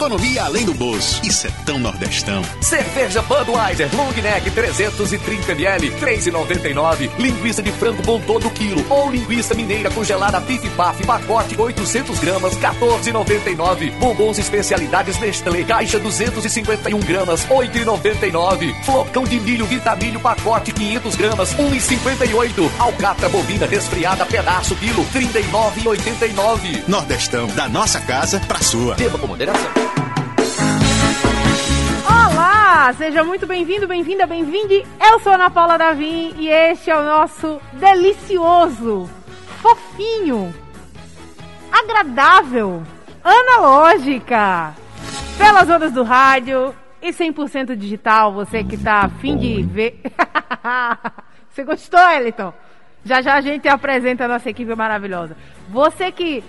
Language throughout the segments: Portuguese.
Economia além do bolso. Isso é tão nordestão. Cerveja Budweiser Long Neck 330ml 3,99. Linguiça de frango bom todo quilo. Ou linguiça mineira congelada Pif Paf pacote 800 gramas 14,99. Bombons especialidades Nestlé caixa 251 gramas 8,99. Flocão de milho Vitamilho pacote 500 gramas 1,58. Alcatra bovina resfriada pedaço quilo 39,89. Nordestão, da nossa casa pra sua. Beba com moderação. Olá, seja muito bem-vindo, bem-vinda, bem-vinde. Eu sou Ana Paula Davim e este é o nosso delicioso, fofinho, agradável, analógica, pelas ondas do rádio e 100% digital. Você que tá afim de ver. Você gostou, Eliton? Já já a gente apresenta a nossa equipe maravilhosa. Você que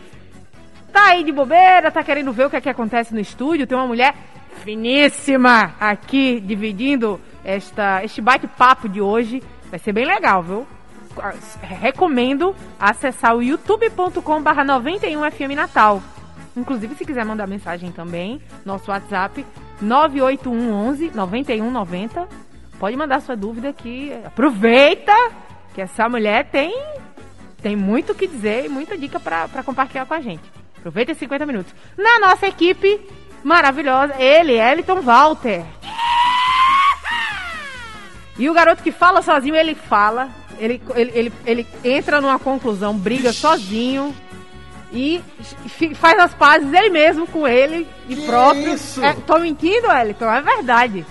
tá aí de bobeira, tá querendo ver o que é que acontece no estúdio, tem uma mulher finíssima aqui dividindo esta, este bate-papo de hoje. Vai ser bem legal, viu? Recomendo acessar o youtube.com barra 91FM Natal. Inclusive, se quiser mandar mensagem também, nosso WhatsApp 98111 9190. Pode mandar sua dúvida aqui. Aproveita que essa mulher tem, tem muito o que dizer e muita dica para compartilhar com a gente. Aproveita esses 50 minutos. Na nossa equipe maravilhosa, ele, Eliton Walter. E o garoto que fala sozinho, ele fala. Ele, ele, ele, ele entra numa conclusão, briga sozinho e faz as pazes ele mesmo com ele de próprio. Isso? É, tô mentindo, Eliton? É verdade.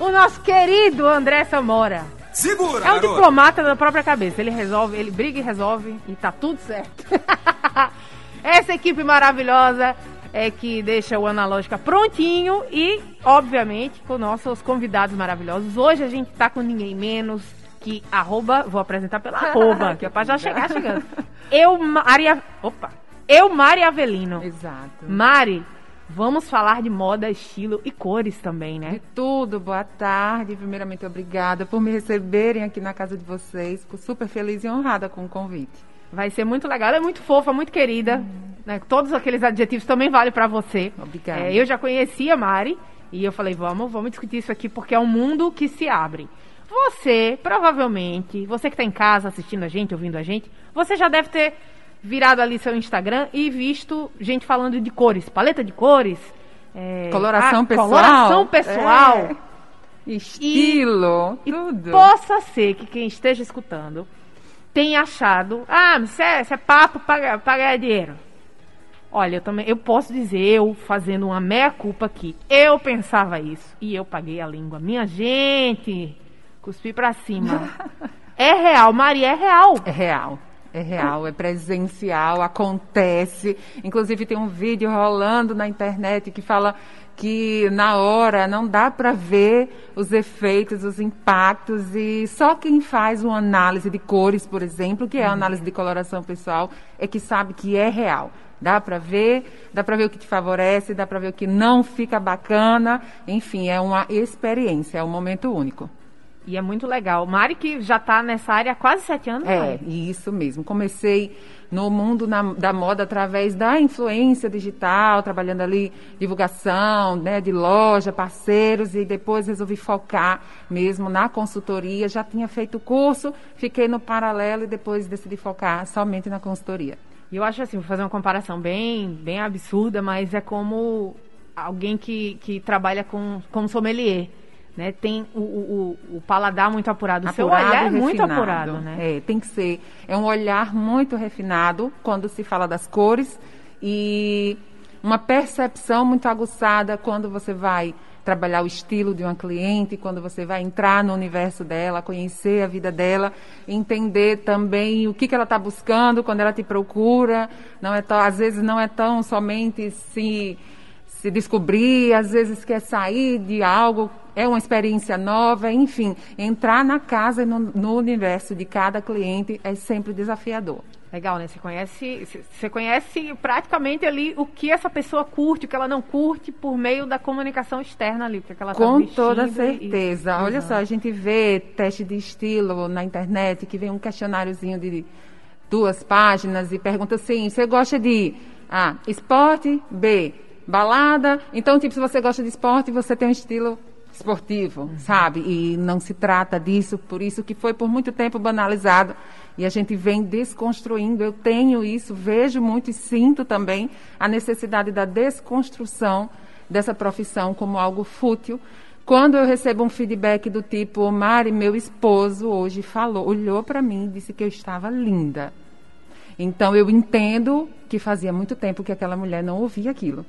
O nosso querido André Samora. Segura, É um garoto. diplomata da própria cabeça. Ele resolve, ele briga e resolve e tá tudo certo. Essa equipe maravilhosa é que deixa o Analógica prontinho e, obviamente, com nossos convidados maravilhosos. Hoje a gente tá com ninguém menos que arroba, vou apresentar pela arroba, que é pra já chegar chegando. Eu, Maria, opa, eu, Mari Avelino. Exato. Mari, vamos falar de moda, estilo e cores também, De né? tudo, boa tarde. Primeiramente, obrigada por me receberem aqui na casa de vocês. Fico super feliz e honrada com o convite. Vai ser muito legal. Ela é muito fofa, muito querida. Né? Todos aqueles adjetivos também valem pra você. Obrigada. É, eu já conhecia a Mari e eu falei, vamos, vamos discutir isso aqui porque é um mundo que se abre. Você, provavelmente, você que está em casa assistindo a gente, ouvindo a gente, você já deve ter virado ali seu Instagram e visto gente falando de cores, paleta de cores. é, Coloração ah, pessoal. Coloração pessoal. É. Estilo, E tudo. possa ser que quem esteja escutando tenha achado, ah, isso é, isso é papo para ganhar dinheiro. Olha, eu também, eu posso dizer, eu fazendo uma meia-culpa aqui, eu pensava isso e eu paguei a língua. Minha gente, cuspi pra cima. é real, Maria, é real. É real. É real, é presencial, acontece. Inclusive tem um vídeo rolando na internet que fala que na hora não dá para ver os efeitos, os impactos e só quem faz uma análise de cores, por exemplo, que é a análise de coloração pessoal, é que sabe que é real. Dá para ver, dá para ver o que te favorece, dá para ver o que não fica bacana. Enfim, é uma experiência, é um momento único. E é muito legal. Mari que já tá nessa área há quase sete anos. É, Mari. isso mesmo. Comecei no mundo na- da moda através da influência digital, trabalhando ali divulgação, né, de loja, parceiros, e depois resolvi focar mesmo na consultoria. Já tinha feito o curso, fiquei no paralelo e depois decidi focar somente na consultoria. E eu acho assim, vou fazer uma comparação bem, bem absurda, mas é como alguém que, que trabalha com, com sommelier. Né? Tem o, o, o- paladar muito apurado. O seu olhar é muito apurado, né? É, tem que ser. É um olhar muito refinado quando se fala das cores e uma percepção muito aguçada quando você vai trabalhar o estilo de uma cliente, quando você vai entrar no universo dela, conhecer a vida dela, entender também o que, que ela está buscando quando ela te procura. Não é tão, às vezes não é tão somente se se descobrir, às vezes quer sair de algo, é uma experiência nova, enfim, entrar na casa e no, no universo de cada cliente é sempre desafiador. Legal, né? Você conhece, você conhece praticamente ali o que essa pessoa curte, o que ela não curte, por meio da comunicação externa ali, o que ela tá Com vestindo toda certeza. e Olha só, a gente vê teste de estilo na internet, que vem um questionáriozinho de duas páginas e pergunta assim, você gosta de A, esporte, B, balada. Então, tipo, se você gosta de esporte, você tem um estilo esportivo, sabe? E não se trata disso, por isso que foi por muito tempo banalizado e a gente vem desconstruindo. Eu tenho isso, vejo muito e sinto também a necessidade da desconstrução dessa profissão como algo fútil. Quando eu recebo um feedback do tipo, Mari, meu esposo hoje falou, olhou para mim e disse que eu estava linda. Então eu entendo que fazia muito tempo que aquela mulher não ouvia aquilo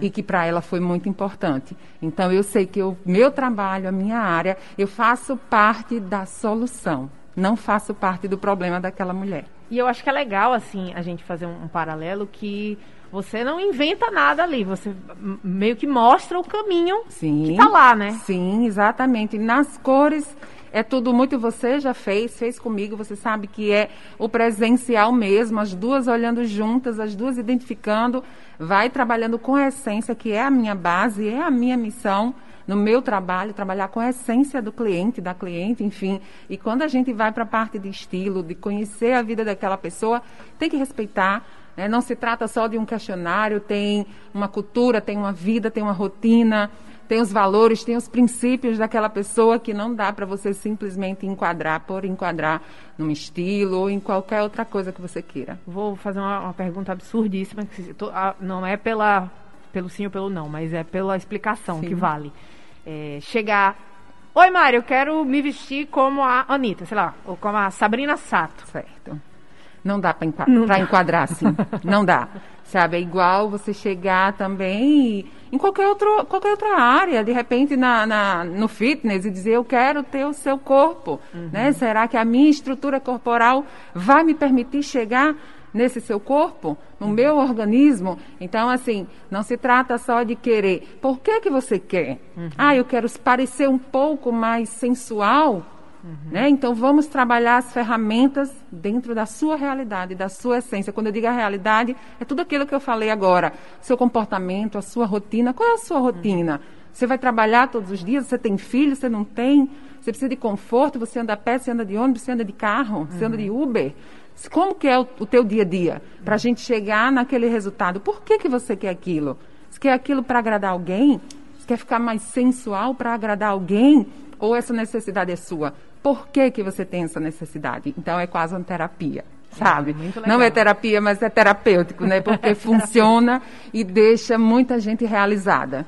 e que para ela foi muito importante. Então eu sei que o meu trabalho, a minha área, eu faço parte da solução, não faço parte do problema daquela mulher. E eu acho que é legal, assim, a gente fazer um, um paralelo que você não inventa nada ali, você meio que mostra o caminho Sim. que tá lá, né? Sim, exatamente. Nas cores é tudo muito você já fez, fez comigo, você sabe que é o presencial mesmo, as duas olhando juntas, as duas identificando, vai trabalhando com a essência, que é a minha base, é a minha missão no meu trabalho, trabalhar com a essência do cliente, da cliente, enfim. E quando a gente vai para a parte de estilo, de conhecer a vida daquela pessoa, tem que respeitar. né? Não se trata só de um questionário, tem uma cultura, tem uma vida, tem uma rotina, tem os valores, tem os princípios daquela pessoa que não dá para você simplesmente enquadrar por enquadrar num estilo ou em qualquer outra coisa que você queira. Vou fazer uma, uma pergunta absurdíssima, que não é pela, pelo sim ou pelo não, mas é pela explicação Sim. que vale. É, chegar. Oi, Mário, eu quero me vestir como a Anitta, sei lá, ou como a Sabrina Sato. Certo. Não dá para dá. enquadrar assim. não dá. Sabe, é igual você chegar também em qualquer, outro, qualquer outra área, de repente na, na- no fitness e dizer eu quero ter o seu corpo. Né? Será que a minha estrutura corporal vai me permitir chegar nesse seu corpo, no meu organismo? Então, assim, não se trata só de querer. Por que, que você quer? Ah, eu quero parecer um pouco mais sensual. Né? Então vamos trabalhar as ferramentas dentro da sua realidade, da sua essência. Quando eu digo a realidade, é tudo aquilo que eu falei agora. Seu comportamento, a sua rotina. Qual é a sua rotina? Você vai trabalhar todos os dias? Você tem filho? Você não tem? Você precisa de conforto? Você anda a pé? Você anda de ônibus? Você anda de carro? Você anda de Uber? Como que é o, o teu dia a dia? Para a gente chegar naquele resultado. Por que, que você quer aquilo? Você quer aquilo para agradar alguém? Você quer ficar mais sensual para agradar alguém? Ou essa necessidade é sua? Por que, que você tem essa necessidade? Então é quase uma terapia, sabe? legal. Não é terapia, mas é terapêutico, né? Porque funciona e deixa muita gente realizada.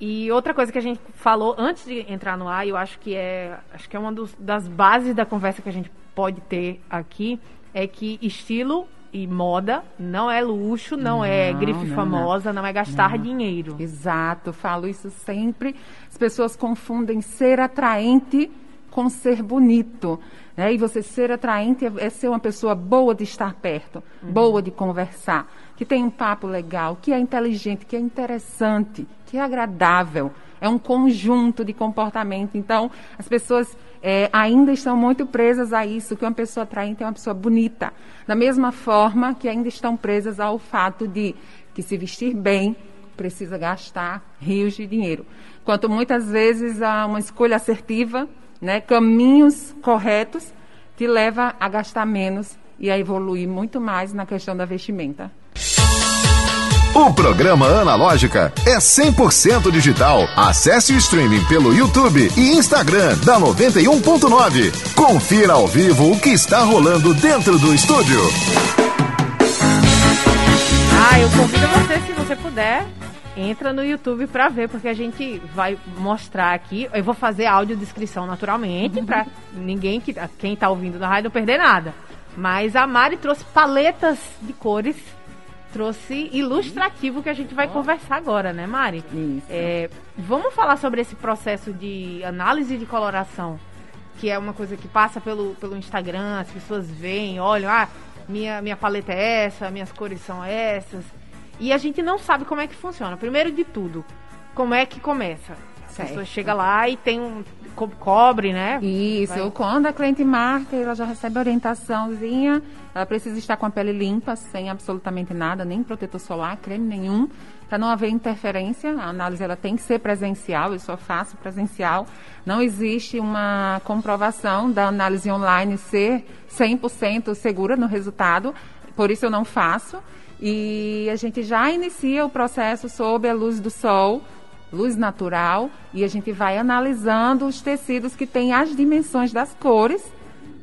E outra coisa que a gente falou antes de entrar no ar, eu acho que é, acho que é uma dos- das bases da conversa que a gente pode ter aqui, é que estilo e moda não é luxo, não, é Não, grife não, famosa, não, é gastar dinheiro. Exato, falo isso sempre. As pessoas confundem ser atraente com ser bonito. Né? E você ser atraente é, é ser uma pessoa boa de estar perto, boa de conversar, que tem um papo legal, que é inteligente, que é interessante, que é agradável. É um conjunto de comportamento. Então, as pessoas eh, ainda estão muito presas a isso, que uma pessoa atraente é uma pessoa bonita. Da mesma forma que ainda estão presas ao fato de que se vestir bem precisa gastar rios de dinheiro. Quanto muitas vezes a uma escolha assertiva, né, caminhos corretos, te leva a gastar menos e a evoluir muito mais na questão da vestimenta. O programa Analógica é 100% digital. Acesse o streaming pelo YouTube e Instagram da 91.9. Confira ao vivo o que está rolando dentro do estúdio. Ah, eu convido você, se você puder, entra no YouTube pra ver, porque a gente vai mostrar aqui. Eu vou fazer audiodescrição naturalmente, pra ninguém que quem tá ouvindo na rádio não perder nada. Mas a Mari trouxe paletas de cores, trouxe ilustrativo que a gente vai conversar agora, né, Mari? Isso. É, vamos falar sobre esse processo de análise de coloração, que é uma coisa que passa pelo, pelo Instagram, as pessoas veem, olham, ah, minha, minha paleta é essa, minhas cores são essas. E a gente não sabe como é que funciona. Primeiro de tudo, como é que começa? A Certo. pessoa chega lá e tem um. Co cobre, né? Isso, Vai. quando a cliente marca, ela já recebe orientaçãozinha, ela precisa estar com a pele limpa, sem absolutamente nada, nem protetor solar, creme nenhum, para não haver interferência. A análise ela tem que ser presencial, eu só faço presencial. Não existe uma comprovação da análise online ser 100% segura no resultado, por isso eu não faço. E a gente já inicia o processo sob a luz do sol, luz natural, e a gente vai analisando os tecidos que têm as dimensões das cores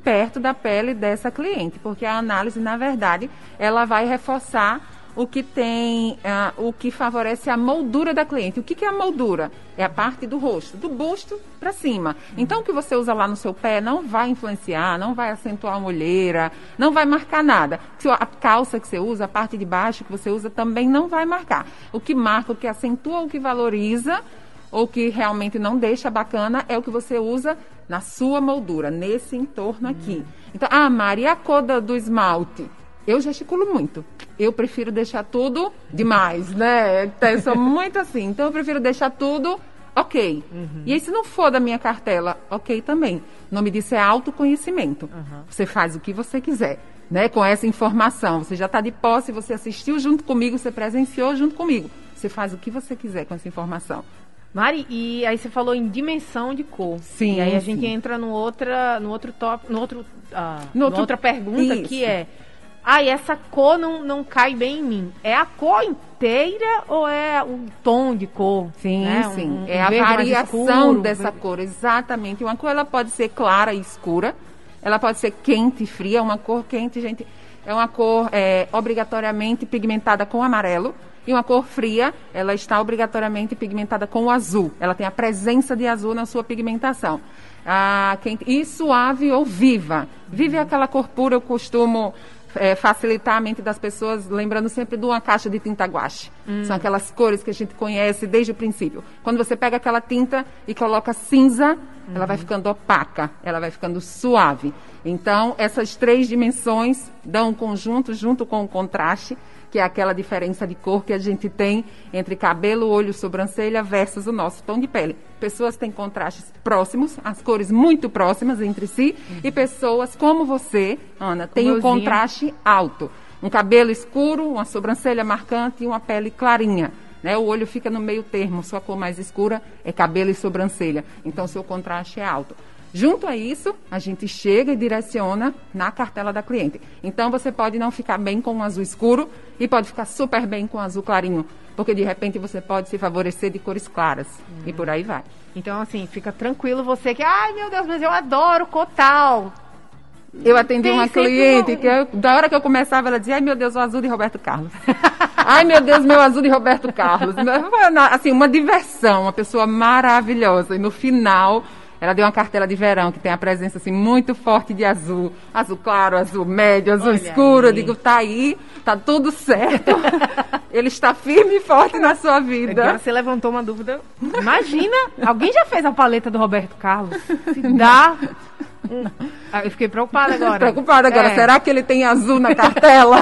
perto da pele dessa cliente, porque a análise, na verdade, ela vai reforçar o que tem, ah, o que favorece a moldura da cliente. O que, que é a moldura? É a parte do rosto, do busto para cima. Então, o que você usa lá no seu pé não vai influenciar, não vai acentuar a olheira, não vai marcar nada. A calça que você usa, a parte de baixo que você usa também não vai marcar. O que marca, o que acentua, o que valoriza ou que realmente não deixa bacana é o que você usa na sua moldura, nesse entorno aqui. Então, ah, Mari, a cor do esmalte? Eu gesticulo muito. Eu prefiro deixar tudo demais, né? Então, Eu sou muito assim. Então, eu prefiro deixar tudo ok. E aí, se não for da minha cartela, ok também. O nome disso é autoconhecimento. Você faz o que você quiser. Né, com essa informação, você já está de posse, você assistiu junto comigo, você presenciou junto comigo. Você faz o que você quiser com essa informação. Mari, e aí você falou em dimensão de cor. Sim, E aí a sim. gente entra no, outra, no outro top, no outro, ah, No no outro- outra pergunta Isso. que é. Ah, e essa cor não, não cai bem em mim. É a cor inteira ou é o tom de cor? Sim, né? Um- sim. um é a variação escuro, dessa verde- cor, exatamente. Uma cor ela pode ser clara e escura, ela pode ser quente e fria. Uma cor quente, gente, é uma cor é, obrigatoriamente pigmentada com amarelo. E uma cor fria, ela está obrigatoriamente pigmentada com o azul. Ela tem a presença de azul na sua pigmentação. Ah, quente, e suave ou viva. Viva é aquela cor pura, eu costumo é, facilitar a mente das pessoas, lembrando sempre de uma caixa de tinta guache. São aquelas cores que a gente conhece desde o princípio. Quando você pega aquela tinta e coloca cinza, ela vai ficando opaca, ela vai ficando suave. Então, essas três dimensões dão um conjunto junto com o contraste, que é aquela diferença de cor que a gente tem entre cabelo, olho, sobrancelha versus o nosso tom de pele. Pessoas têm contrastes próximos, as cores muito próximas entre si, e pessoas como você, Ana, tem um euzinha. contraste alto. Um cabelo escuro, uma sobrancelha marcante e uma pele clarinha. Né? O olho fica no meio termo, sua cor mais escura é cabelo e sobrancelha. Então, seu contraste é alto. Junto a isso, a gente chega e direciona na cartela da cliente. Então, você pode não ficar bem com o azul escuro e pode ficar super bem com o azul clarinho, porque de repente você pode se favorecer de cores claras e por aí vai. Então, assim, fica tranquilo você que, ai meu Deus, mas eu adoro cor tal. Eu atendi Tem uma cliente que eu- da hora que eu começava, ela dizia, ai meu Deus, o azul de Roberto Carlos. ai meu Deus, meu azul de Roberto Carlos. Assim, uma diversão, uma pessoa maravilhosa. E no final, ela deu uma cartela de verão que tem a presença assim muito forte de azul. Azul claro, azul médio, azul Olha escuro. Eu digo, tá aí, tá tudo certo. Ele está firme e forte na sua vida. Agora você levantou uma dúvida. Imagina, alguém já fez a paleta do Roberto Carlos? Se dá. Ah, eu fiquei preocupada agora. Preocupada agora, É. será que ele tem azul na cartela?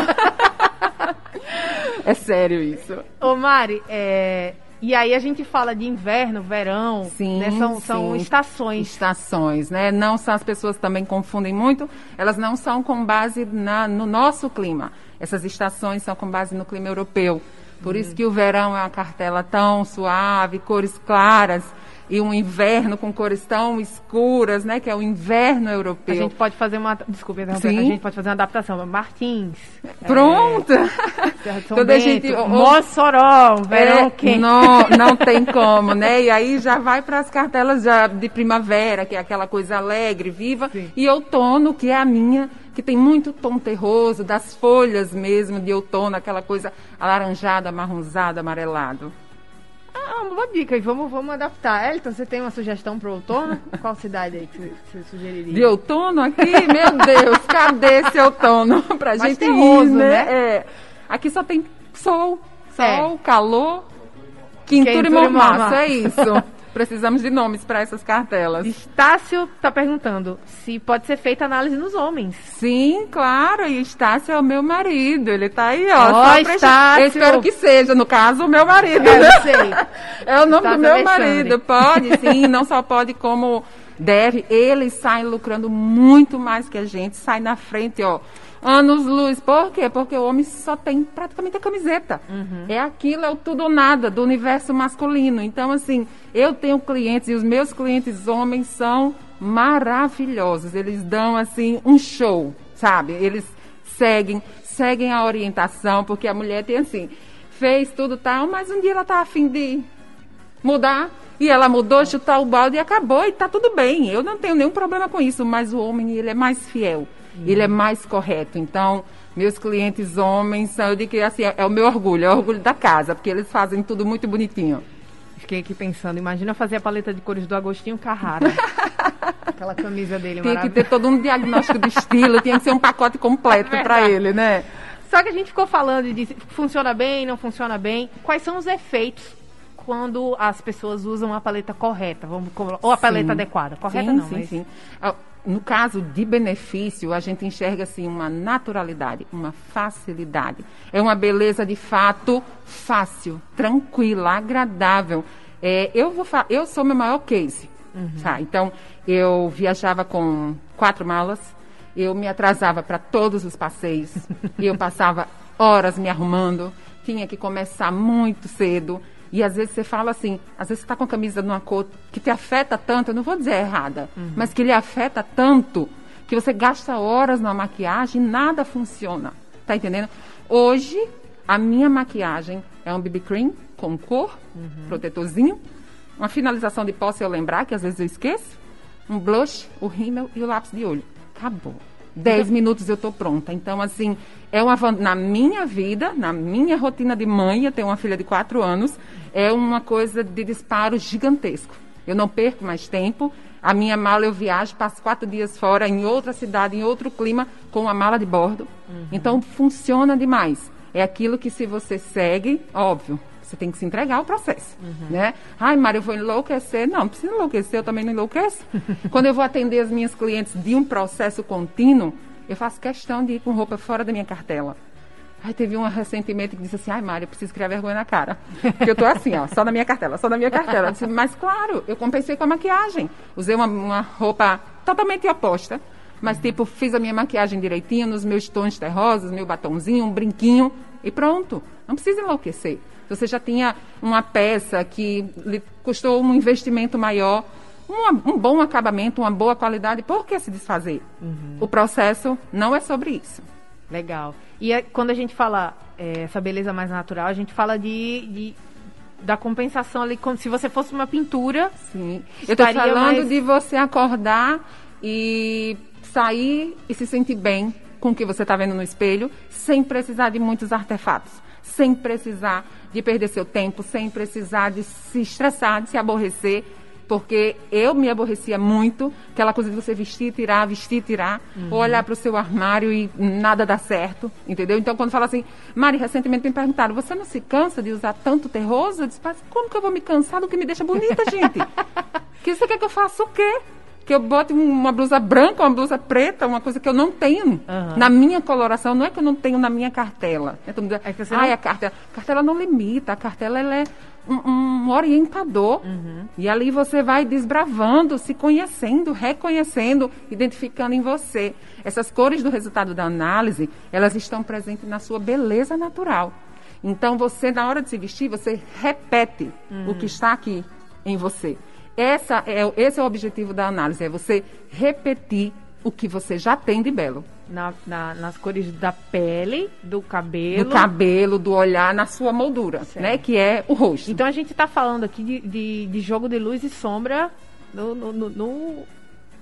é sério isso. Ô Mari, é, e aí a gente fala de inverno, verão, Sim, né? são, são estações. Estações, né? Não são as pessoas também confundem muito. Elas não são com base na, no nosso clima. Essas estações são com base no clima europeu. Por Hum. isso que o verão é uma cartela tão suave, cores claras, e um inverno com cores tão escuras, né? Que é o inverno A europeu. gente pode fazer uma. Desculpa, interromper, Sim. a gente pode fazer uma adaptação. Martins. Pronto! De São a Bento, gente- o- Mossoró, verão É, quente. Não, não tem como, né? E aí já vai para as cartelas de primavera, que é aquela coisa alegre, viva, Sim. e outono, que é a minha, que tem muito tom terroso, das folhas mesmo de outono, aquela coisa alaranjada, amarronzada, amarelado. Ah, uma boa dica. E vamos, vamos adaptar. Elton, você tem uma sugestão para o outono? Qual cidade aí que você, você sugeriria? De outono aqui, meu Deus, cadê esse outono pra Mais gente terroso, né? né? É. Aqui só tem sol, sol, É. calor, quintura e Quentura e mormaço. é isso. precisamos de nomes para essas cartelas. Estácio está perguntando se pode ser feita análise nos homens. Sim, claro. E Estácio é o meu marido. Ele está aí, ó. Presta- Estácio. Eu espero que seja, no caso, o meu marido. É, né? não sei. É o nome Estácio do meu Alexandre. marido. Pode, sim. Não só pode, como deve. Eles saem lucrando muito mais que a gente. Sai na frente, ó. Anos luz. Por quê? Porque o homem só tem praticamente a camiseta. É aquilo, é o tudo ou nada do universo masculino. Então, assim, eu tenho clientes e os meus clientes homens são maravilhosos. Eles dão, assim, um show, sabe? Eles seguem, seguem a orientação, porque a mulher tem assim, fez tudo tal, mas um dia ela tá afim de mudar. E ela mudou, chutar o balde e acabou, e tá tudo bem. Eu não tenho nenhum problema com isso, mas o homem, ele é mais fiel, ele é mais correto. Então, meus clientes homens, são- eu digo que assim, é, o meu orgulho, é o orgulho da casa, porque eles fazem tudo muito bonitinho. Fiquei aqui pensando, imagina fazer a paleta de cores do Agostinho Carrara. Aquela camisa dele Tinha que ter todo um diagnóstico de estilo, tinha que ser um pacote completo É para ele, né? Só que a gente ficou falando de funciona bem, não funciona bem. Quais são os efeitos quando as pessoas usam a paleta correta? Vamos, ou a paleta Sim. adequada? Correta sim, não, sim, mas... sim. No caso de benefício, a gente enxerga assim uma naturalidade, uma facilidade. É uma beleza de fato fácil, tranquila, agradável. É, eu, vou eu sou meu maior case. tá? Então, eu viajava com quatro malas, eu me atrasava para todos os passeios, e eu passava horas me arrumando, tinha que começar muito cedo. E às vezes você fala assim, às vezes você está com a camisa numa cor que te afeta tanto, eu não vou dizer errada, mas que lhe afeta tanto que você gasta horas na maquiagem e nada funciona. Tá entendendo? Hoje, a minha maquiagem é um BB cream com cor, protetorzinho, uma finalização de pó, se eu lembrar, que às vezes eu esqueço, um blush, o rímel e o lápis de olho. Acabou. Dez minutos eu estou pronta. Então, assim, é uma na minha vida, na minha rotina de mãe, eu tenho uma filha de quatro anos, é uma coisa de disparo gigantesco. Eu não perco mais tempo. A minha mala eu viajo, passo quatro dias fora, em outra cidade, em outro clima, com a mala de bordo. Então, funciona demais. É aquilo que se você segue, óbvio, você tem que se entregar ao processo, né? Ai, Mário, eu vou enlouquecer. Não, não precisa enlouquecer, eu também não enlouqueço. Quando eu vou atender as minhas clientes de um processo contínuo, eu faço questão de ir com roupa fora da minha cartela. Ai, teve uma recentemente que disse assim, ai, Mário, eu preciso criar vergonha na cara. Porque eu tô assim, ó, só na minha cartela, só na minha cartela. Disse, mas claro, eu compensei com a maquiagem. Usei uma, uma roupa totalmente oposta. Mas, tipo, fiz a minha maquiagem direitinho, nos meus tons terrosos, meu batonzinho, um brinquinho e pronto. Não precisa enlouquecer. Se você já tinha uma peça que lhe custou um investimento maior, uma- um bom acabamento, uma boa qualidade, por que se desfazer? O processo não é sobre isso. Legal. E é- quando a gente fala é, essa beleza mais natural, a gente fala de, de- da compensação ali, como se você fosse uma pintura. Sim. Eu estou falando mais- de você acordar e sair e se sentir bem com o que você está vendo no espelho, sem precisar de muitos artefatos, sem precisar de perder seu tempo, sem precisar de se estressar, de se aborrecer. Porque eu me aborrecia muito, aquela coisa de você vestir, tirar, vestir, tirar, ou olhar para o seu armário e nada dá certo, entendeu? Então, quando fala assim, Mari, recentemente me perguntaram, você não se cansa de usar tanto terroso? Eu disse, como que eu vou me cansar do que me deixa bonita, gente? que você quer que eu faça o quê? Que eu bote um- uma blusa branca, uma blusa preta, uma coisa que eu não tenho na minha coloração, não é que eu não tenho na minha cartela. Diz, É que você Ai, não- a cartela, a cartela não limita, a cartela ela é um, um orientador. E ali você vai desbravando, se conhecendo, reconhecendo, identificando em você. Essas cores do resultado da análise, elas estão presentes na sua beleza natural. Então você, na hora de se vestir, você repete o que está aqui em você. Essa é, esse é o objetivo da análise, é você repetir o que você já tem de belo. na- na- nas cores da pele, do cabelo. Do cabelo, do olhar, na sua moldura, né? Que é o rosto. Então a gente está falando aqui de, de, de jogo de luz e sombra no, no, no,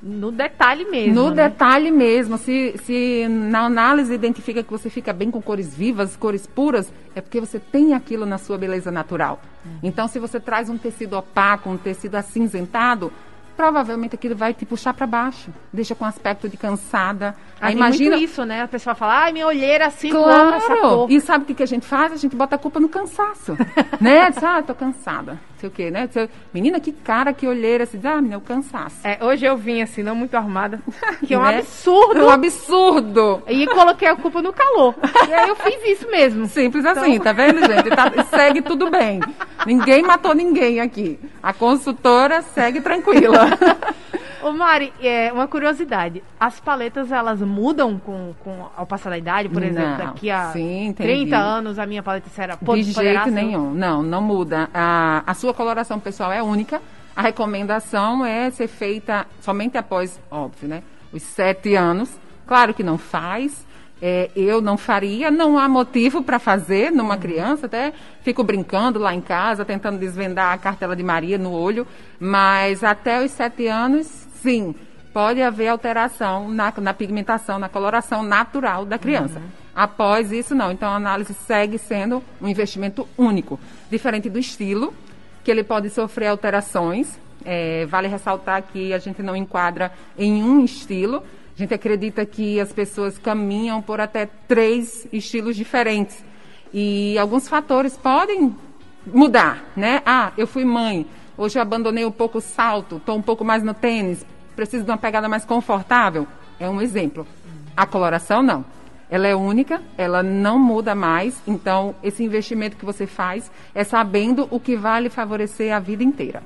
no- detalhe mesmo. No né? detalhe mesmo, se, se na análise identifica que você fica bem com cores vivas, cores puras, é porque você tem aquilo na sua beleza natural. Então, se você traz um tecido opaco, um tecido acinzentado, provavelmente aquilo vai te puxar para baixo, deixa com aspecto de cansada. Ah, Aí tem imagina. isso, né? A pessoa fala, ai, minha olheira essa Claro! E sabe o que, que a gente faz? A gente bota a culpa no cansaço. né? Diz, ah, tô cansada. sei o quê, né? Você, menina, que cara, que olheira. Diz, ah, menina, o cansaço. É, hoje eu vim assim, não muito arrumada, que é um Né? absurdo. É um absurdo. E coloquei a culpa no calor. E aí eu fiz isso mesmo. Simples assim, tá vendo, gente? Tá- segue tudo bem. Ninguém matou ninguém aqui. A consultora segue tranquila. Ô Mari, é, uma curiosidade. As paletas, elas mudam com, com ao passar da idade? Por exemplo, Não. daqui a Sim, entendi. 30 anos a minha paleta será... De jeito ser- nenhum. Não, não muda. A, a sua coloração pessoal é única. A recomendação é ser feita somente após, óbvio, né? Os sete anos. Claro que não faz. É, eu não faria, não há motivo para fazer numa criança, até fico brincando lá em casa, tentando desvendar a cartela de Maria no olho, mas até os sete anos, sim, pode haver alteração na, na pigmentação, na coloração natural da criança. Após isso, não. Então, a análise segue sendo um investimento único, diferente do estilo, que ele pode sofrer alterações. É, vale ressaltar que a gente não enquadra em um estilo. A gente acredita que as pessoas caminham por até três estilos diferentes. E alguns fatores podem mudar, né? Ah, eu fui mãe, hoje eu abandonei um pouco o salto, estou um pouco mais no tênis, preciso de uma pegada mais confortável. É um exemplo. A coloração, não. Ela é única, ela não muda mais, então esse investimento que você faz é sabendo o que vai lhe favorecer a vida inteira.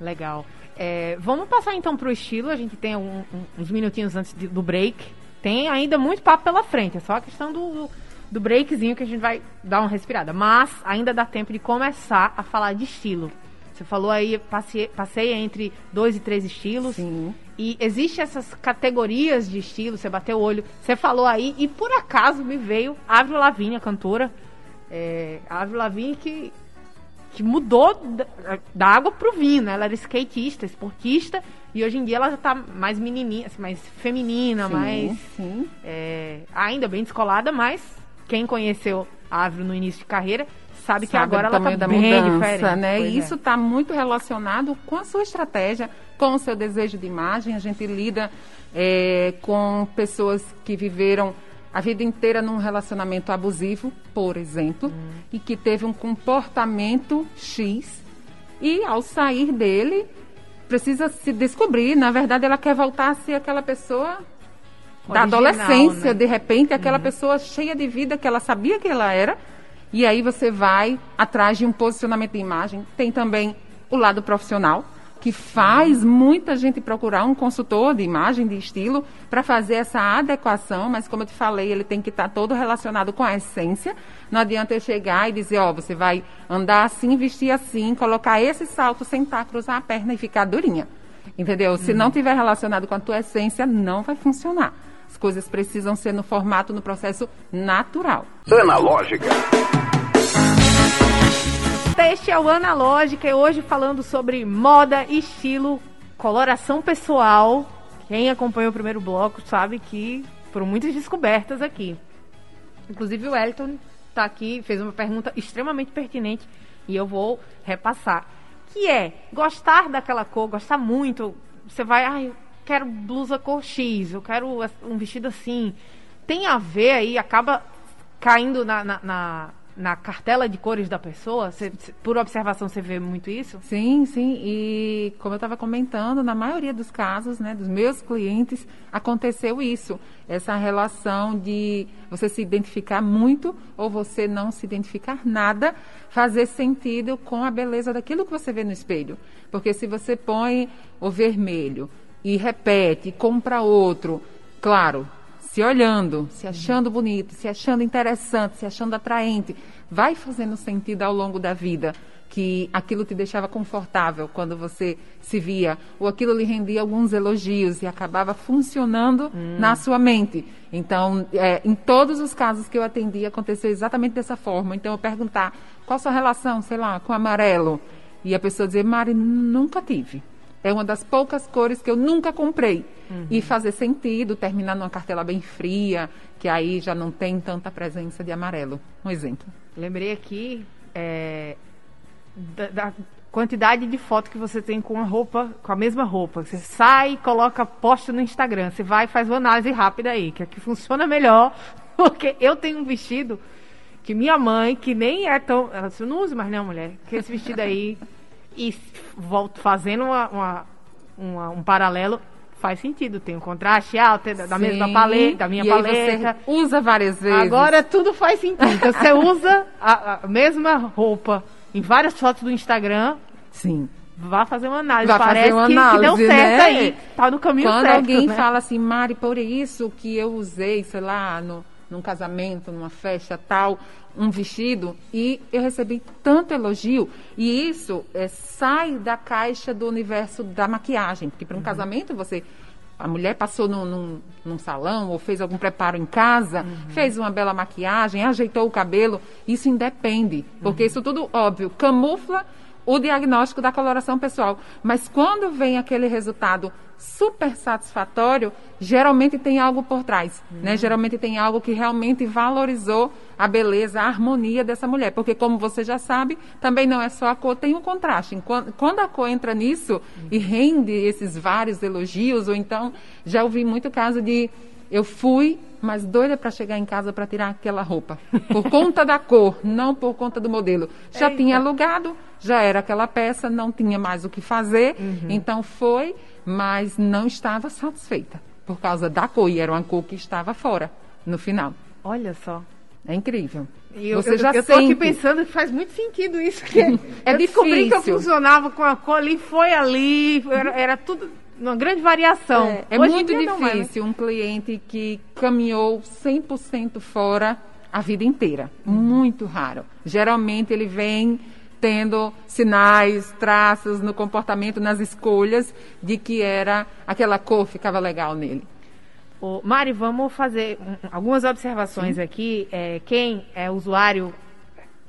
Legal. É, vamos passar então pro estilo. A gente tem um- um- uns minutinhos antes de- do break. Tem ainda muito papo pela frente. É só a questão do, do breakzinho que a gente vai dar uma respirada. Mas ainda dá tempo de começar a falar de estilo. Você falou aí, passei, passei entre dois e três estilos. Sim. E existe essas categorias de estilo, você bateu o olho, você falou aí, e por acaso me veio Avril Lavigne, a cantora. É, Avril Lavigne que, que mudou da, água pro vinho, né? Ela era skatista, esportista, e hoje em dia ela já tá mais menininha, assim, mais feminina, Sim, mais... sim. é, ainda bem descolada, mas quem conheceu a Avril no início de carreira sabe, que Sabe agora do ela tá da bem mudança, diferente. né? Pois E é. isso está muito relacionado com a sua estratégia, com o seu desejo de imagem. A gente lida é, com pessoas que viveram a vida inteira num relacionamento abusivo, por exemplo, Hum. e que teve um comportamento X e ao sair dele precisa se descobrir. Na verdade, ela quer voltar a ser aquela pessoa da Original, adolescência, né? de repente, aquela pessoa cheia de vida que ela sabia que ela era. E aí você vai atrás de um posicionamento de imagem. Tem também o lado profissional, que faz muita gente procurar um consultor de imagem, de estilo, para fazer essa adequação, mas como eu te falei, ele tem que estar todo relacionado com a essência. Não adianta eu chegar e dizer, ó, você vai andar assim, vestir assim, colocar esse salto, sentar, cruzar a perna e ficar durinha. Entendeu? Se não tiver relacionado com a tua essência, não vai funcionar. As coisas precisam ser no formato, no processo natural. Analógica. Este é o Analógica e hoje falando sobre moda, estilo, coloração pessoal. Quem acompanhou o primeiro bloco sabe que foram muitas descobertas aqui. Inclusive o Elton tá aqui, fez uma pergunta extremamente pertinente e eu vou repassar. Que é gostar daquela cor, gostar muito. Você vai, ai, eu quero blusa cor X, eu quero um vestido assim. Tem a ver aí, acaba caindo na, na, na, na cartela de cores da pessoa? Cê- cê- por observação, você vê muito isso? Sim, sim. E como eu estava comentando, na maioria dos casos, né, dos meus clientes, aconteceu isso. Essa relação de você se identificar muito ou você não se identificar nada, fazer sentido com a beleza daquilo que você vê no espelho. Porque se você põe o vermelho e repete, compra outro, claro, se olhando, se achando bonito, se achando interessante, se achando atraente, vai fazendo sentido ao longo da vida que aquilo te deixava confortável quando você se via, ou aquilo lhe rendia alguns elogios e acabava funcionando na sua mente. Então, é, em todos os casos que eu atendi, aconteceu exatamente dessa forma. Então, eu perguntar qual a sua relação, sei lá, com amarelo, e a pessoa dizer, Mari, nunca tive. É uma das poucas cores que eu nunca comprei. E fazer sentido, terminar numa cartela bem fria, que aí já não tem tanta presença de amarelo. Um exemplo. Lembrei aqui é, da, da quantidade de foto que você tem com a roupa, com a mesma roupa. Você sai e coloca, posta no Instagram. Você vai e faz uma análise rápida aí, que aqui funciona melhor. Porque eu tenho um vestido que minha mãe, que nem é tão. Ela disse, não uso mais não, mulher. Que esse vestido aí. E volto fazendo uma, uma- uma- um paralelo, faz sentido. Tem um contraste alto é da, Sim. mesma paleta, da minha e paleta. Usa várias vezes. Agora tudo faz sentido. Então, você usa a, a mesma roupa em várias fotos do Instagram, Sim. vá fazer uma análise. Vai fazer Parece uma que, que deu análise, certo né? aí. Tá no caminho Quando certo. alguém né? fala assim, Mari, por isso que eu usei, sei lá, no, num casamento, numa festa tal, um vestido, e eu recebi tanto elogio, e isso é, sai da caixa do universo da maquiagem, porque para um casamento você. A mulher passou num, num, num salão ou fez algum preparo em casa, fez uma bela maquiagem, ajeitou o cabelo. Isso independe, porque isso tudo, óbvio, camufla o diagnóstico da coloração pessoal. Mas quando vem aquele resultado super satisfatório, geralmente tem algo por trás, né? Geralmente tem algo que realmente valorizou a beleza, a harmonia dessa mulher, porque como você já sabe, também não é só a cor, tem o contraste. Quando a cor entra nisso e rende esses vários elogios, ou então já ouvi muito caso de eu fui, mas doida para chegar em casa para tirar aquela roupa. Por conta da cor, não por conta do modelo. Já Eita. tinha alugado, já era aquela peça, não tinha mais o que fazer. Uhum. Então foi, mas não estava satisfeita. Por causa da cor. E era uma cor que estava fora no final. Olha só. É incrível. E eu, Você eu, já eu tô aqui pensando que faz muito sentido isso. Que É eu descobri que eu funcionava com a cor ali, foi ali, era, era tudo uma grande variação. É, é muito mais, né? difícil um cliente que caminhou 100% fora a vida inteira. Muito raro. Geralmente ele vem tendo sinais, traços no comportamento, nas escolhas de que era aquela cor ficava legal nele. Ô, Mari, vamos fazer um- algumas observações aqui. É, quem é usuário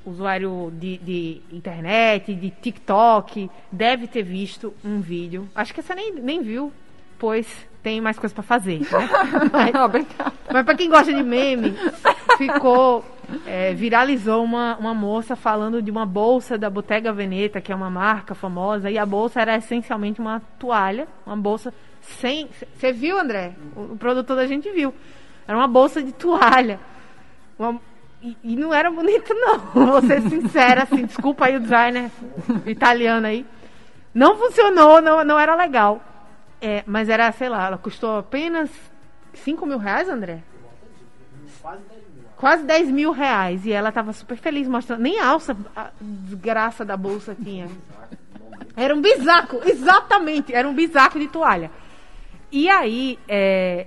usuário de, de internet, de TikTok, deve ter visto um vídeo. Acho que você nem, nem viu, pois tem mais coisa para fazer. Né? Mas- Obrigada. Mas para quem gosta de meme, ficou. é, viralizou uma, uma moça falando de uma bolsa da Bottega Veneta, que é uma marca famosa, e a bolsa era essencialmente uma toalha, uma bolsa sem. Você viu, André? O, o produtor da gente viu. Era uma bolsa de toalha. Uma- e, e não era bonita, não. Vou ser sincera, assim, desculpa aí o designer italiano aí. Não funcionou, não, não era legal. É, mas era, sei lá, ela custou apenas 5 mil reais, André? Quase 10 mil reais. E ela tava super feliz, mostrando. Nem alça, a desgraça da bolsa tinha. Era um bisaco, exatamente. Era um bisaco de toalha. E aí, é,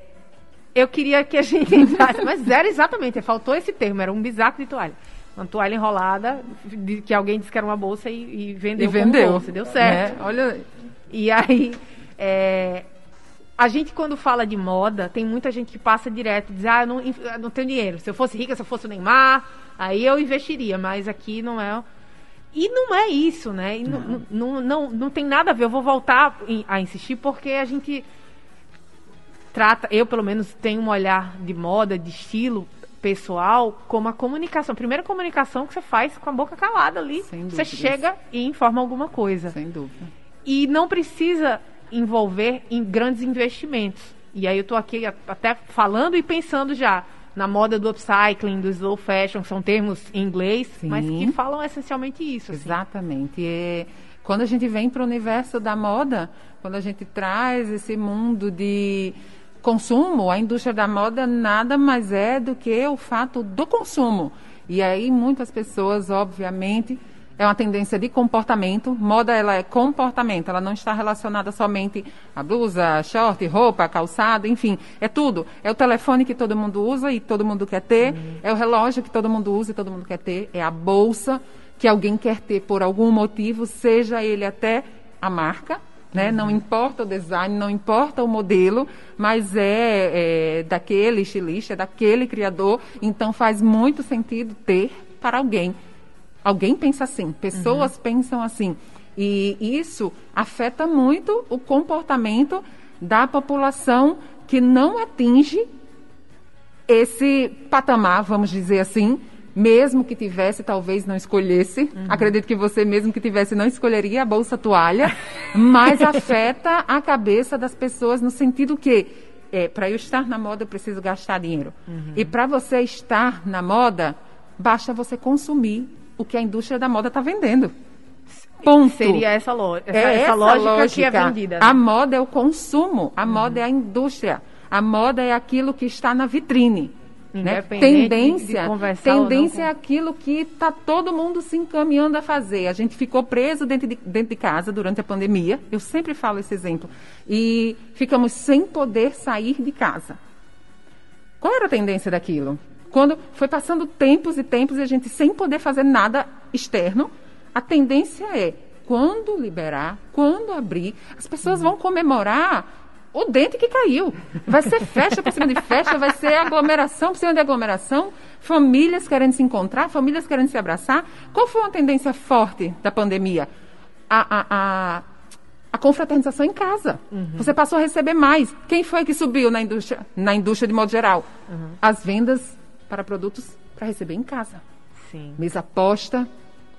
eu queria que a gente entrasse. Mas era exatamente, faltou esse termo. Era um bisaco de toalha. Uma toalha enrolada, de- que alguém disse que era uma bolsa e, e vendeu E vendeu. como bolsa. Deu certo. É, olha, E aí, é, a gente quando fala de moda, tem muita gente que passa direto, diz, ah, eu não, eu não tenho dinheiro. Se eu fosse rica, se eu fosse o Neymar, aí eu investiria, mas aqui não é. E não é isso, né? Não, não, não, não, não tem nada a ver. Eu vou voltar a insistir porque a gente trata, eu pelo menos tenho um olhar de moda, de estilo pessoal, como a comunicação. A primeira comunicação que você faz com a boca calada ali. Sem Você dúvidas. chega e informa alguma coisa. sem dúvida. E não precisa envolver em grandes investimentos. E aí eu estou aqui até falando e pensando já na moda do upcycling, do slow fashion, que são termos em inglês, Sim. mas que falam essencialmente isso. assim. Exatamente. E quando a gente vem para o universo da moda, quando a gente traz esse mundo de consumo, a indústria da moda nada mais é do que o fato do consumo. E aí muitas pessoas, obviamente, é uma tendência de comportamento. Moda ela é comportamento, ela não está relacionada somente a blusa, short, roupa, calçado, enfim, é tudo. É o telefone que todo mundo usa e todo mundo quer ter, é o relógio que todo mundo usa e todo mundo quer ter, é a bolsa que alguém quer ter por algum motivo, seja ele até a marca, né? Não importa o design, não importa o modelo, mas é, é daquele estilista, é daquele criador, então faz muito sentido ter para alguém. Alguém pensa assim, pessoas pensam assim. E isso afeta muito o comportamento da população que não atinge esse patamar, vamos dizer assim, mesmo que tivesse, talvez não escolhesse. Acredito que você, mesmo que tivesse, não escolheria a bolsa toalha, mas afeta a cabeça das pessoas no sentido que, é, para eu estar na moda, eu preciso gastar dinheiro. E para você estar na moda, basta você consumir o que a indústria da moda está vendendo. Ponto. Seria essa, lo essa, É essa lógica, que é vendida. né? A moda é o consumo, a moda é a indústria, a moda é aquilo que está na vitrine. Né? Tendência, tendência é aquilo que está todo mundo se encaminhando a fazer. A gente ficou preso dentro de, dentro de casa durante a pandemia. Eu sempre falo esse exemplo. E ficamos sem poder sair de casa. Qual era a tendência daquilo? Quando foi passando tempos e tempos e a gente sem poder fazer nada externo, a tendência é, quando liberar, quando abrir, as pessoas vão comemorar o dente que caiu. Vai ser festa por cima de festa, vai ser aglomeração por cima de aglomeração, famílias querendo se encontrar, famílias querendo se abraçar. Qual foi uma tendência forte da pandemia? A, a, a, a confraternização em casa. Você passou a receber mais. Quem foi que subiu na indústria, na indústria de modo geral? As vendas para produtos para receber em casa. Sim. Mesa posta,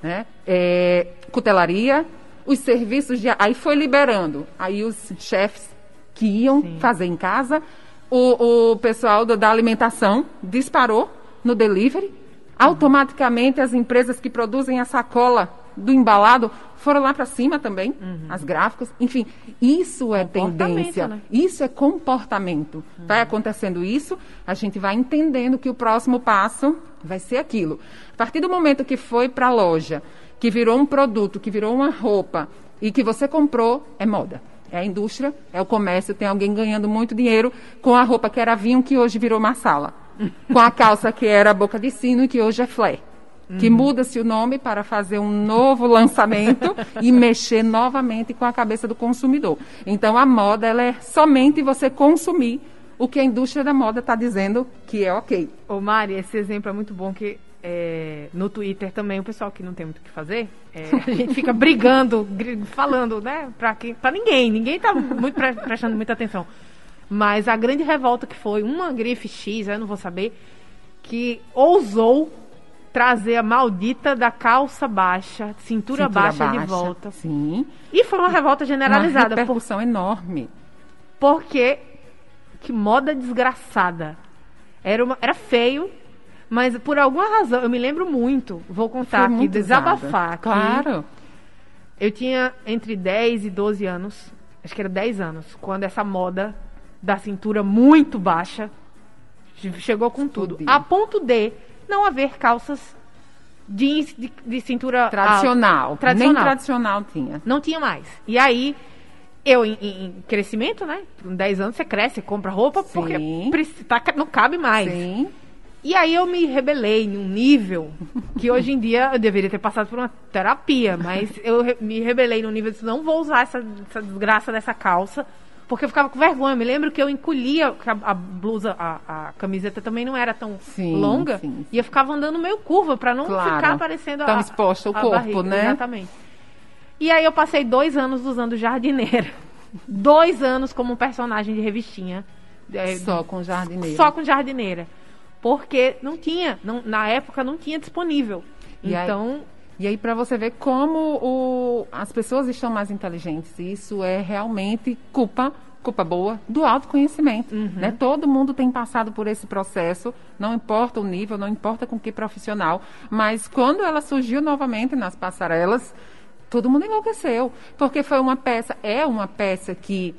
né? É, cutelaria, os serviços de. Aí foi liberando. Aí os chefes que iam fazer em casa, o, o pessoal da, da alimentação disparou no delivery. Automaticamente as empresas que produzem a sacola do embalado foram lá para cima também, as gráficas. Enfim, isso é tendência. né? Isso é comportamento. Vai acontecendo isso, a gente vai entendendo que o próximo passo vai ser aquilo. A partir do momento que foi para a loja, que virou um produto, que virou uma roupa e que você comprou, é moda. É a indústria, é o comércio, tem alguém ganhando muito dinheiro com a roupa que era vinho, que hoje virou marsala. Com a calça que era boca de sino e que hoje é flare. Que muda-se o nome para fazer um novo lançamento e mexer novamente com a cabeça do consumidor. Então, a moda ela é somente você consumir o que a indústria da moda está dizendo que é ok. Ô Mari, esse exemplo é muito bom que é, no Twitter também o pessoal que não tem muito o que fazer, é, a gente fica brigando, falando, né, pra, quem, pra ninguém, ninguém tá muito pre- prestando muita atenção. Mas a grande revolta que foi uma grife X, eu não vou saber, que ousou trazer a maldita da calça baixa, cintura, Cintura baixa, de volta. Sim. E foi uma revolta Uma generalizada, por- repercussão enorme. porque que moda desgraçada. Era, uma, era feio, mas por alguma razão, eu me lembro muito, vou contar Foi aqui, desabafar aqui. Claro. Eu tinha entre 10 e 12 anos, acho que era 10 anos, quando essa moda da cintura muito baixa che- chegou com tudo. A ponto de não haver calças jeans de, de cintura Tradicional. alta. tradicional. Nem tradicional tinha. Não tinha mais. E aí, eu em, em- crescimento, né? Com 10 anos você cresce, compra roupa porque Sim. preci- tá não cabe mais. Sim. E aí eu me rebelei em um nível que hoje em dia eu deveria ter passado por uma terapia, mas eu me rebelei no nível de não vou usar essa, essa desgraça dessa calça, porque eu ficava com vergonha. Eu me lembro que eu encolhia, a, a blusa, a, a camiseta também não era tão Sim, longa, sim, sim. e eu ficava andando meio curva para não Claro. ficar aparecendo Tão a, exposta ao a corpo, barriga. né? Exatamente. E aí eu passei dois anos usando jardineira. Dois anos como personagem de revistinha. É, Só com jardineiro. só com jardineira. Porque não tinha, não- na época não tinha disponível. E aí- então, E aí, para você ver como o- as pessoas estão mais inteligentes, isso é realmente culpa, culpa boa, do autoconhecimento. Uhum. Né? Todo mundo tem passado por esse processo, não importa o nível, não importa com que profissional, mas quando ela surgiu novamente nas passarelas, todo mundo enlouqueceu, porque foi uma peça, é uma peça que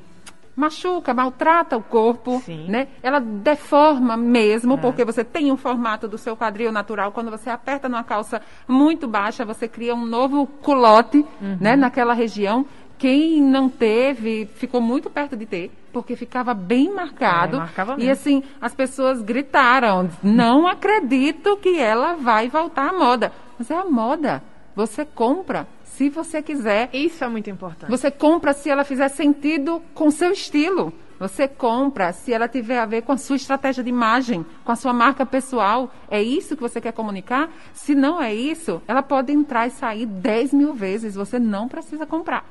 machuca, maltrata o corpo, Sim. né? Ela deforma mesmo, porque você tem um formato do seu quadril natural. Quando você aperta numa calça muito baixa, você cria um novo culote, né? Naquela região. Quem não teve, ficou muito perto de ter, porque ficava bem marcado. É, marcava e assim, as pessoas gritaram, não acredito que ela vai voltar à moda. Mas é a moda. Você compra se você quiser. isso é muito importante. Você compra se ela fizer sentido com seu estilo. Você compra se ela tiver a ver com a sua estratégia de imagem, com a sua marca pessoal. É isso que você quer comunicar? Se não é isso, ela pode entrar e sair 10 mil vezes. Você não precisa comprar.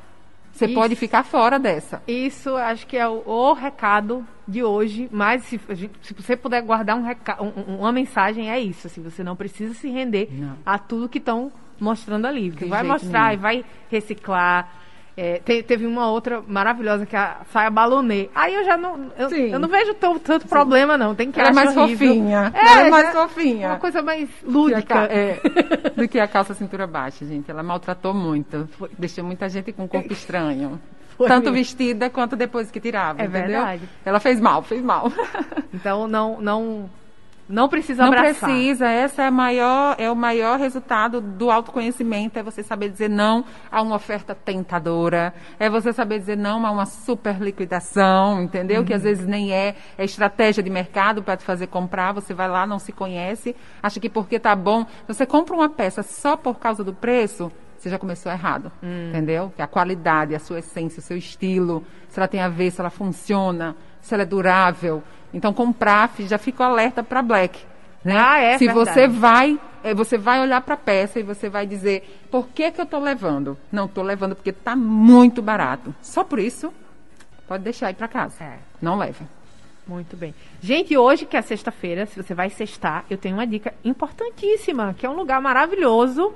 Você Isso. pode ficar fora dessa. Isso acho que é o, o recado de hoje, mas se, se você puder guardar um reca- um- uma mensagem, é isso. Assim, você não precisa se render Não. a tudo que estão mostrando ali. De vai mostrar nenhum. e vai reciclar. É, te- teve uma outra maravilhosa que é a saia balonê. Aí eu já não. Eu, Sim. eu não vejo tão- tanto problema, não. Tem que Ela é mais horrível. fofinha. É, Ela é mais fofinha. Uma coisa mais Que lúdica. ca- é, do que a calça cintura baixa, gente. Ela maltratou muito. Deixou muita gente com um corpo estranho. Foi Tanto mesmo. vestida quanto depois que tirava, É entendeu? verdade. Ela fez mal, fez mal. Então não, não, não precisa Não abraçar. precisa, essa é, a maior, é o maior resultado do autoconhecimento, é você saber dizer não a uma oferta tentadora, é você saber dizer não a uma super liquidação, entendeu? Que às vezes nem é, é estratégia de mercado para te fazer comprar, você vai lá, não se conhece, acha que porque tá bom, você compra uma peça só por causa do preço, você já começou errado, entendeu? Que a qualidade, a sua essência, o seu estilo, se ela tem a ver, se ela funciona, se ela é durável. Então, comprar, já fico alerta para Black. Né? Ah, é Se verdade. você vai, eh, você vai olhar para a peça e você vai dizer, por que, que eu estou levando? Não estou levando porque está muito barato. Só por isso, pode deixar ir para casa. É. Não leva. Muito bem. Gente, hoje, que é sexta-feira, se você vai sextar, eu tenho uma dica importantíssima, que é um lugar maravilhoso,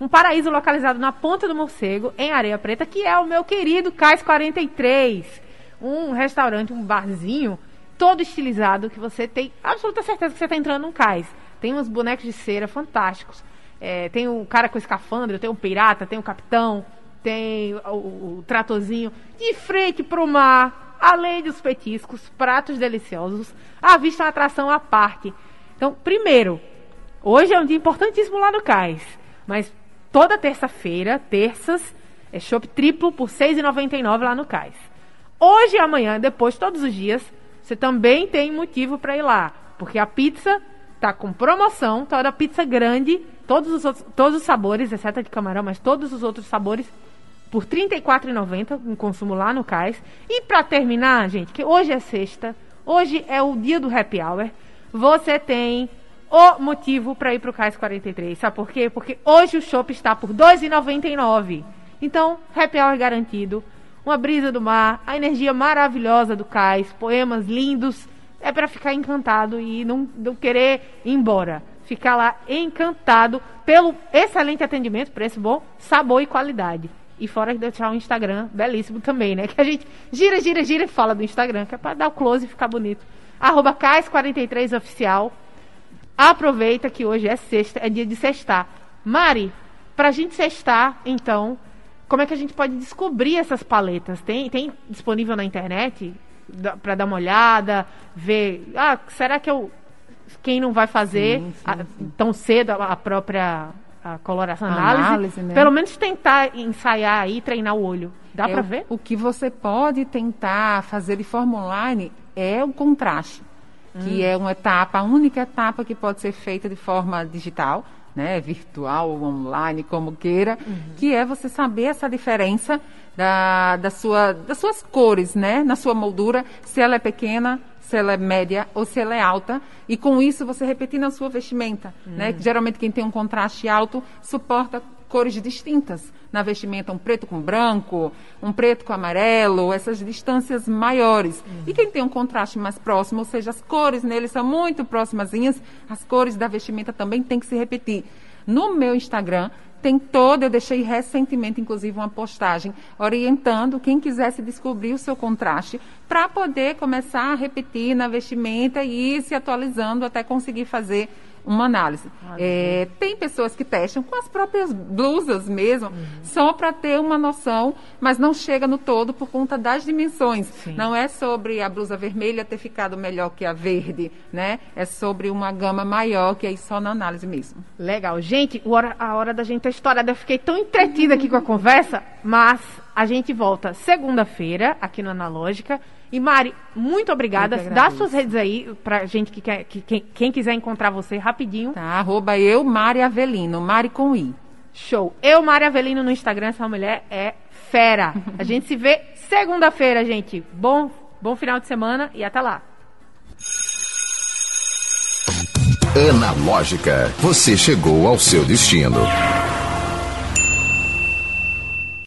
um paraíso localizado na Ponta do Morcego, em Areia Preta, que é o meu querido Cais 43. Um restaurante, um barzinho, todo estilizado, que você tem absoluta certeza que você está entrando num cais. Tem uns bonecos de cera fantásticos. É, tem o cara com escafandro, tem o pirata, tem o capitão, tem o, o tratorzinho de frente pro mar, além dos petiscos, pratos deliciosos. A vista uma atração à parte. Então, primeiro, hoje é um dia importantíssimo lá no Cais, mas toda terça-feira, terças, é chopp triplo por R$ 6,99 lá no Cais. Hoje e amanhã, depois, todos os dias, você também tem motivo para ir lá, porque a pizza tá com promoção, toda a pizza grande, todos os, todos os sabores, exceto a de camarão, mas todos os outros sabores por R$ 34,90 em consumo lá no Cais. E para terminar, gente, que hoje é sexta, hoje é o dia do happy hour, você tem o motivo para ir pro Cais 43. Sabe por quê? Porque hoje o shopping está por R$ 2,99. Então, happy hour garantido. Uma brisa do mar, a energia maravilhosa do Cais, poemas lindos. É para ficar encantado e não, não querer ir embora. Ficar lá encantado pelo excelente atendimento, preço bom, sabor e qualidade. E fora de deixar o Instagram belíssimo também, né? Que a gente gira, gira, gira e fala do Instagram, que é para dar o close e ficar bonito. Arroba Cais43Oficial. Aproveita que hoje é sexta, é dia de sextar. Mari, pra gente sextar, então, como é que a gente pode descobrir essas paletas? Tem, tem disponível na internet? Pra dar uma olhada, ver. Ah, será que eu. Quem não vai fazer Sim, sim, a- tão cedo a, a própria a coloração, A análise? análise, né? Pelo menos tentar ensaiar aí, treinar o olho. Dá É pra o- ver? O que você pode tentar fazer de forma online é o contraste, que é uma etapa, a única etapa que pode ser feita de forma digital, né, virtual online, como queira, que é você saber essa diferença da, da sua, das suas cores, né, na sua moldura, se ela é pequena, se ela é média ou se ela é alta, e com isso você repetir na sua vestimenta, né? que Geralmente quem tem um contraste alto suporta cores distintas na vestimenta, um preto com branco, um preto com amarelo, essas distâncias maiores. E quem tem um contraste mais próximo, ou seja, as cores nele são muito próximazinhas, as cores da vestimenta também tem que se repetir. No meu Instagram tem todo, eu deixei recentemente, inclusive, uma postagem orientando quem quisesse descobrir o seu contraste para poder começar a repetir na vestimenta e ir se atualizando até conseguir fazer uma análise. É, tem pessoas que testam com as próprias blusas mesmo, só para ter uma noção, mas não chega no todo por conta das dimensões. Não é sobre a blusa vermelha ter ficado melhor que a verde, né? É sobre uma gama maior, que aí só na análise mesmo. Legal. Gente, a hora da gente ter estourada. Eu fiquei tão entretida aqui com a conversa, mas a gente volta segunda-feira aqui no Analógica. E Mari, muito obrigada. Dá suas redes aí pra gente que quer, que, quem, quem quiser encontrar você rapidinho. Tá, arroba eu, Mari Avelino, Mari com I. Show. Eu, Mari Avelino, no Instagram, essa mulher é fera. A gente se vê segunda-feira, gente. Bom, bom final de semana e até lá. Analógica, você chegou ao seu destino.